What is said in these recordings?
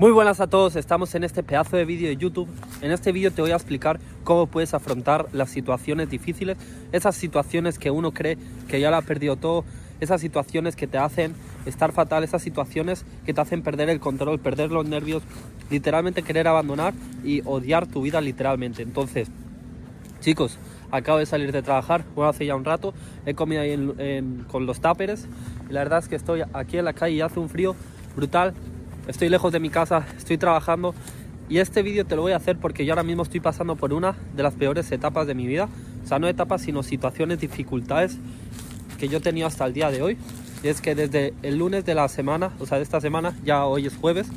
Muy buenas a todos, estamos en este pedazo de vídeo de YouTube. En este vídeo te voy a explicar cómo puedes afrontar las situaciones difíciles, esas situaciones que uno cree que ya lo ha perdido todo, esas situaciones que te hacen estar fatal, esas situaciones que te hacen perder el control, perder los nervios, literalmente querer abandonar y odiar tu vida literalmente. Entonces, chicos, acabo de salir de trabajar, bueno, hace ya un rato, he comido ahí con los táperes y la verdad es que estoy aquí en la calle y hace un frío brutal, estoy lejos de mi casa, estoy trabajando y este vídeo te lo voy a hacer porque yo ahora mismo estoy pasando por una de las peores etapas de mi vida. O sea, no etapas, sino situaciones, dificultades que yo he tenido hasta el día de hoy. Y es que desde el lunes de la semana, o sea, de esta semana, ya hoy es jueves,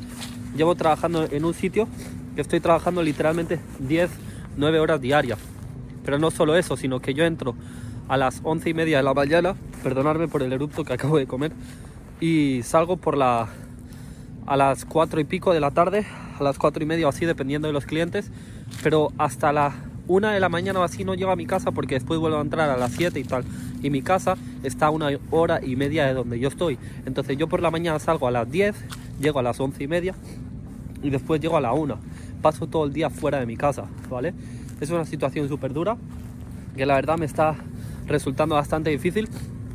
llevo trabajando en un sitio que estoy trabajando literalmente 10, 9 horas diarias. Pero no solo eso, sino que yo entro a las 11 y media de la mañana, perdonadme por el erupto que acabo de comer, y salgo por la a las 4 y pico de la tarde, a las 4 y media así, dependiendo de los clientes, pero hasta la 1 de la mañana o así no llego a mi casa porque después vuelvo a entrar a las 7 y tal. Y mi casa está a una hora y media de donde yo estoy. Entonces yo por la mañana salgo a las 10, llego a las 11 y media y después llego a la 1. Paso todo el día fuera de mi casa, ¿vale? Es una situación súper dura que la verdad me está resultando bastante difícil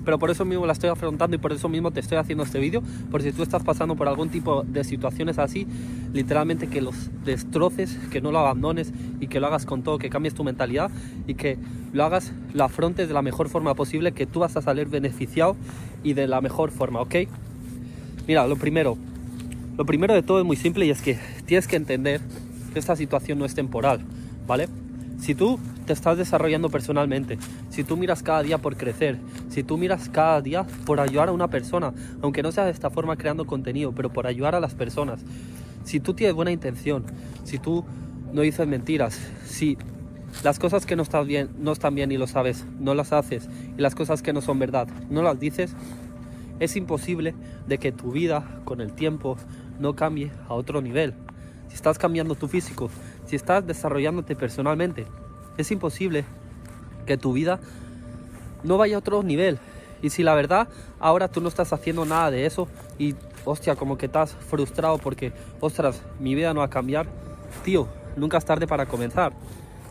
pero por eso mismo la estoy afrontando y por eso mismo te estoy haciendo este vídeo, por si tú estás pasando por algún tipo de situaciones así, literalmente que los destroces, que no lo abandones y que lo hagas con todo, que cambies tu mentalidad y que lo hagas, lo afrontes de la mejor forma posible, que tú vas a salir beneficiado y de la mejor forma, ¿ok? Mira, lo primero, lo primero de todo es muy simple y es que tienes que entender que esta situación no es temporal, ¿vale? Si tú te estás desarrollando personalmente, si tú miras cada día por crecer, si tú miras cada día por ayudar a una persona, aunque no sea de esta forma creando contenido, pero por ayudar a las personas, si tú tienes buena intención, si tú no dices mentiras, si las cosas que no están bien, no están bien y lo sabes, no las haces, y las cosas que no son verdad, no las dices, es imposible de que tu vida con el tiempo no cambie a otro nivel. Si estás cambiando tu físico, si estás desarrollándote personalmente, es imposible que tu vida no vaya a otro nivel. Y si la verdad ahora tú no estás haciendo nada de eso y hostia, como que estás frustrado porque, ostras, mi vida no va a cambiar, tío, nunca es tarde para comenzar.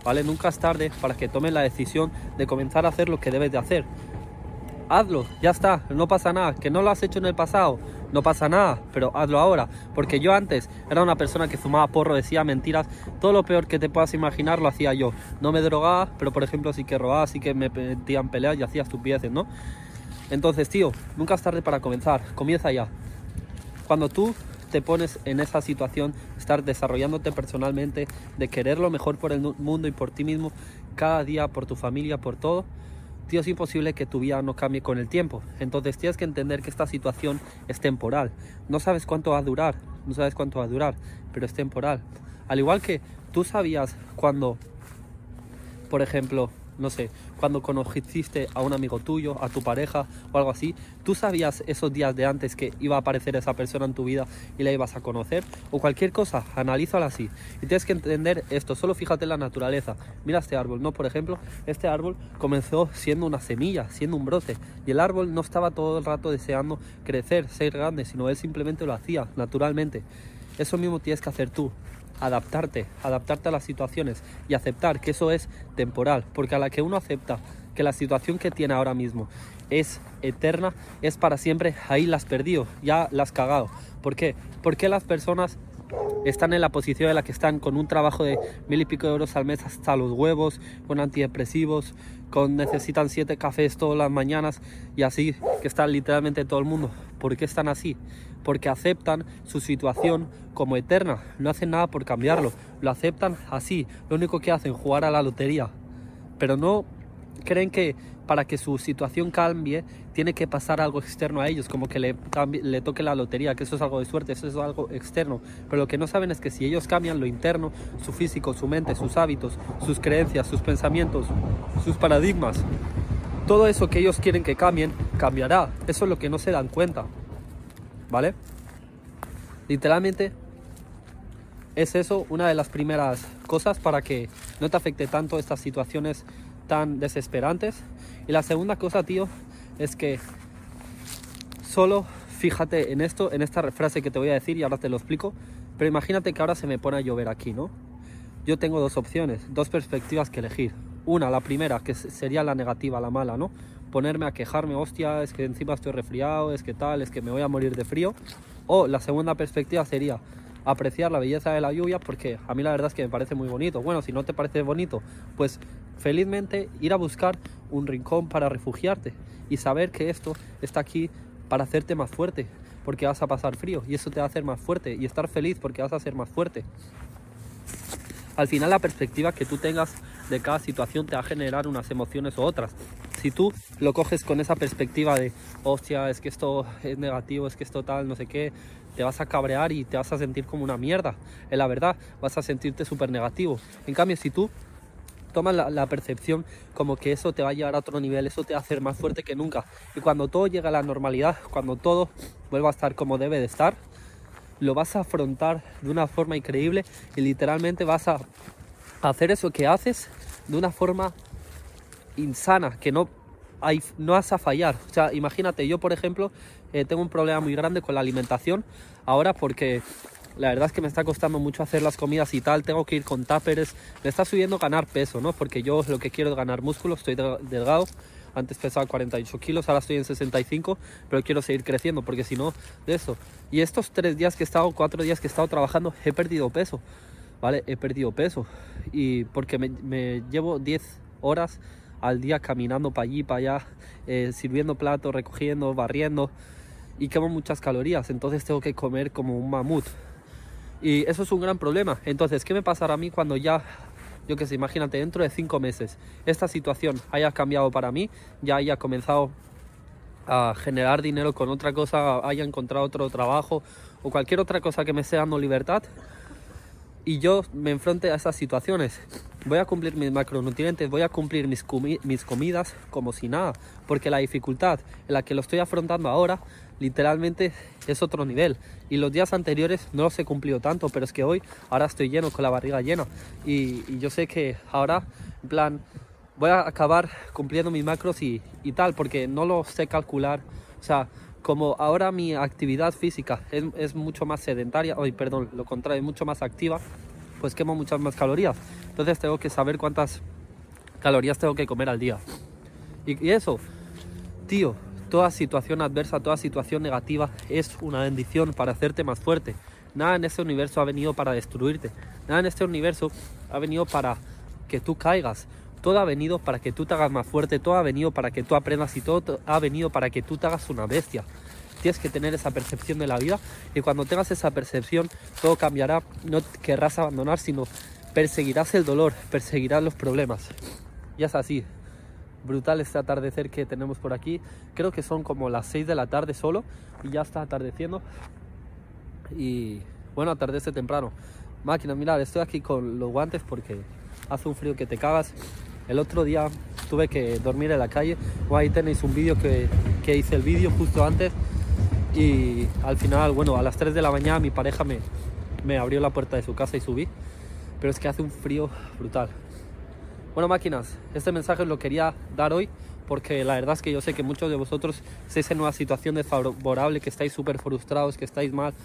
¿Vale? Nunca es tarde para que tomes la decisión de comenzar a hacer lo que debes de hacer. Hazlo, ya está, no pasa nada. Que no lo has hecho en el pasado, no pasa nada, pero hazlo ahora. Porque yo antes era una persona que fumaba porro, decía mentiras, todo lo peor que te puedas imaginar lo hacía yo. No me drogaba, pero por ejemplo sí que robaba, sí que me metían peleas y hacía estupideces, ¿no? Entonces, tío, nunca es tarde para comenzar, comienza ya. Cuando tú te pones en esa situación, estar desarrollándote personalmente, de querer lo mejor por el mundo y por ti mismo, cada día, por tu familia, por todo, tío, es imposible que tu vida no cambie con el tiempo. Entonces tienes que entender que esta situación es temporal. No sabes cuánto va a durar, no sabes cuánto va a durar, pero es temporal. Al igual que tú sabías cuando, por ejemplo, no sé, cuando conociste a un amigo tuyo, a tu pareja o algo así, tú sabías esos días de antes que iba a aparecer esa persona en tu vida y la ibas a conocer o cualquier cosa, analízala así. Y tienes que entender esto, solo fíjate en la naturaleza. Mira este árbol, ¿no? Por ejemplo, este árbol comenzó siendo una semilla, siendo un brote y el árbol no estaba todo el rato deseando crecer, ser grande, sino él simplemente lo hacía naturalmente. Eso mismo tienes que hacer tú adaptarte, adaptarte a las situaciones y aceptar que eso es temporal, porque a la que uno acepta que la situación que tiene ahora mismo es eterna, es para siempre, ahí las perdió, ya las cagado. ¿Por qué? Porque las personas están en la posición en la que están con un trabajo de mil y pico de euros al mes hasta los huevos, con antidepresivos, con necesitan siete cafés todas las mañanas y así que están literalmente todo el mundo. ¿Por qué están así? Porque aceptan su situación como eterna, no hacen nada por cambiarlo, lo aceptan así, lo único que hacen es jugar a la lotería, pero no creen que para que su situación cambie tiene que pasar algo externo a ellos, como que le, toque la lotería, que eso es algo de suerte, eso es algo externo. Pero lo que no saben es que si ellos cambian lo interno, su físico, su mente, sus hábitos, sus creencias, sus pensamientos, sus paradigmas, todo eso que ellos quieren que cambien, cambiará. Eso es lo que no se dan cuenta. ¿Vale? Literalmente es eso una de las primeras cosas para que no te afecte tanto estas situaciones tan desesperantes. Y la segunda cosa, tío, es que solo fíjate en esto, en esta frase que te voy a decir y ahora te lo explico. Pero imagínate que ahora se me pone a llover aquí, ¿no? Yo tengo dos opciones, dos perspectivas que elegir. Una, la primera, que sería la negativa, la mala, ¿no? Ponerme a quejarme, hostia, es que encima estoy resfriado, es que tal, es que me voy a morir de frío. O la segunda perspectiva sería apreciar la belleza de la lluvia porque a mí la verdad es que me parece muy bonito. Bueno, si no te parece bonito, pues felizmente ir a buscar un rincón para refugiarte y saber que esto está aquí para hacerte más fuerte, porque vas a pasar frío y eso te va a hacer más fuerte y estar feliz porque vas a ser más fuerte. Al final la perspectiva que tú tengas de cada situación te va a generar unas emociones u otras. Si tú lo coges con esa perspectiva de, hostia, es que esto es negativo, es que esto tal, no sé qué, te vas a cabrear y te vas a sentir como una mierda. En la verdad, vas a sentirte súper negativo. En cambio, si tú tomas la, la, percepción como que eso te va a llevar a otro nivel, eso te va a hacer más fuerte que nunca. Y cuando todo llega a la normalidad, cuando todo vuelva a estar como debe de estar, lo vas a afrontar de una forma increíble y literalmente vas a hacer eso que haces de una forma insana, que no, hay, no vas a fallar. O sea, imagínate, yo por ejemplo eh, tengo un problema muy grande con la alimentación ahora porque la verdad es que me está costando mucho hacer las comidas y tal, tengo que ir con táperes, me está subiendo ganar peso, ¿no? Porque yo lo que quiero es ganar músculo, estoy delgado, antes pesaba 48 kilos, ahora estoy en 65, pero quiero seguir creciendo porque si no, de eso. Y estos tres días que he estado, cuatro días que he estado trabajando, he perdido peso, ¿vale? He perdido peso y porque me, me llevo 10 horas al día caminando para allí, para allá, eh, sirviendo platos, recogiendo, barriendo y quemo muchas calorías, entonces tengo que comer como un mamut. Y eso es un gran problema. Entonces, ¿qué me pasará a mí cuando ya, yo que sé, imagínate, dentro de cinco meses, esta situación haya cambiado para mí, ya haya comenzado a generar dinero con otra cosa, haya encontrado otro trabajo o cualquier otra cosa que me esté dando libertad? y yo me enfrente a esas situaciones. Voy a cumplir mis macronutrientes, voy a cumplir mis, mis comidas como si nada, porque la dificultad en la que lo estoy afrontando ahora literalmente es otro nivel. Y los días anteriores no los he cumplido tanto, pero es que hoy ahora estoy lleno, con la barriga llena. Y, yo sé que ahora, en plan, voy a acabar cumpliendo mis macros y, y tal, porque no lo sé calcular. O sea, como ahora mi actividad física es, mucho más sedentaria, hoy perdón, lo contrario, es mucho más activa, pues quemo muchas más calorías. Entonces tengo que saber cuántas calorías tengo que comer al día. Y eso, tío, toda situación adversa, toda situación negativa es una bendición para hacerte más fuerte. Nada en este universo ha venido para destruirte. Nada en este universo ha venido para que tú caigas. Todo ha venido para que tú te hagas más fuerte, todo ha venido para que tú aprendas y todo ha venido para que tú te hagas una bestia. Tienes que tener esa percepción de la vida y cuando tengas esa percepción todo cambiará. No querrás abandonar, sino perseguirás el dolor, perseguirás los problemas. Y es así. Brutal este atardecer que tenemos por aquí. Creo que son como las 6 de la tarde solo y ya está atardeciendo. Y bueno, atardece temprano. Máquina, mirad, estoy aquí con los guantes porque hace un frío que te cagas. El otro día tuve que dormir en la calle. Ahí tenéis un vídeo que, que, hice el vídeo justo antes. Y al final, bueno, a las 3 de la mañana mi pareja me, me abrió la puerta de su casa y subí. Pero es que hace un frío brutal. Bueno, máquinas, este mensaje lo quería dar hoy porque la verdad es que yo sé que muchos de vosotros estáis en una situación desfavorable, que estáis súper frustrados, que estáis mal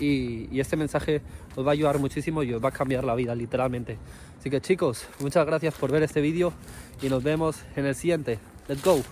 y, y, este mensaje os va a ayudar muchísimo y os va a cambiar la vida literalmente. Así que chicos, muchas gracias por ver este vídeo y nos vemos en el siguiente. Let's go.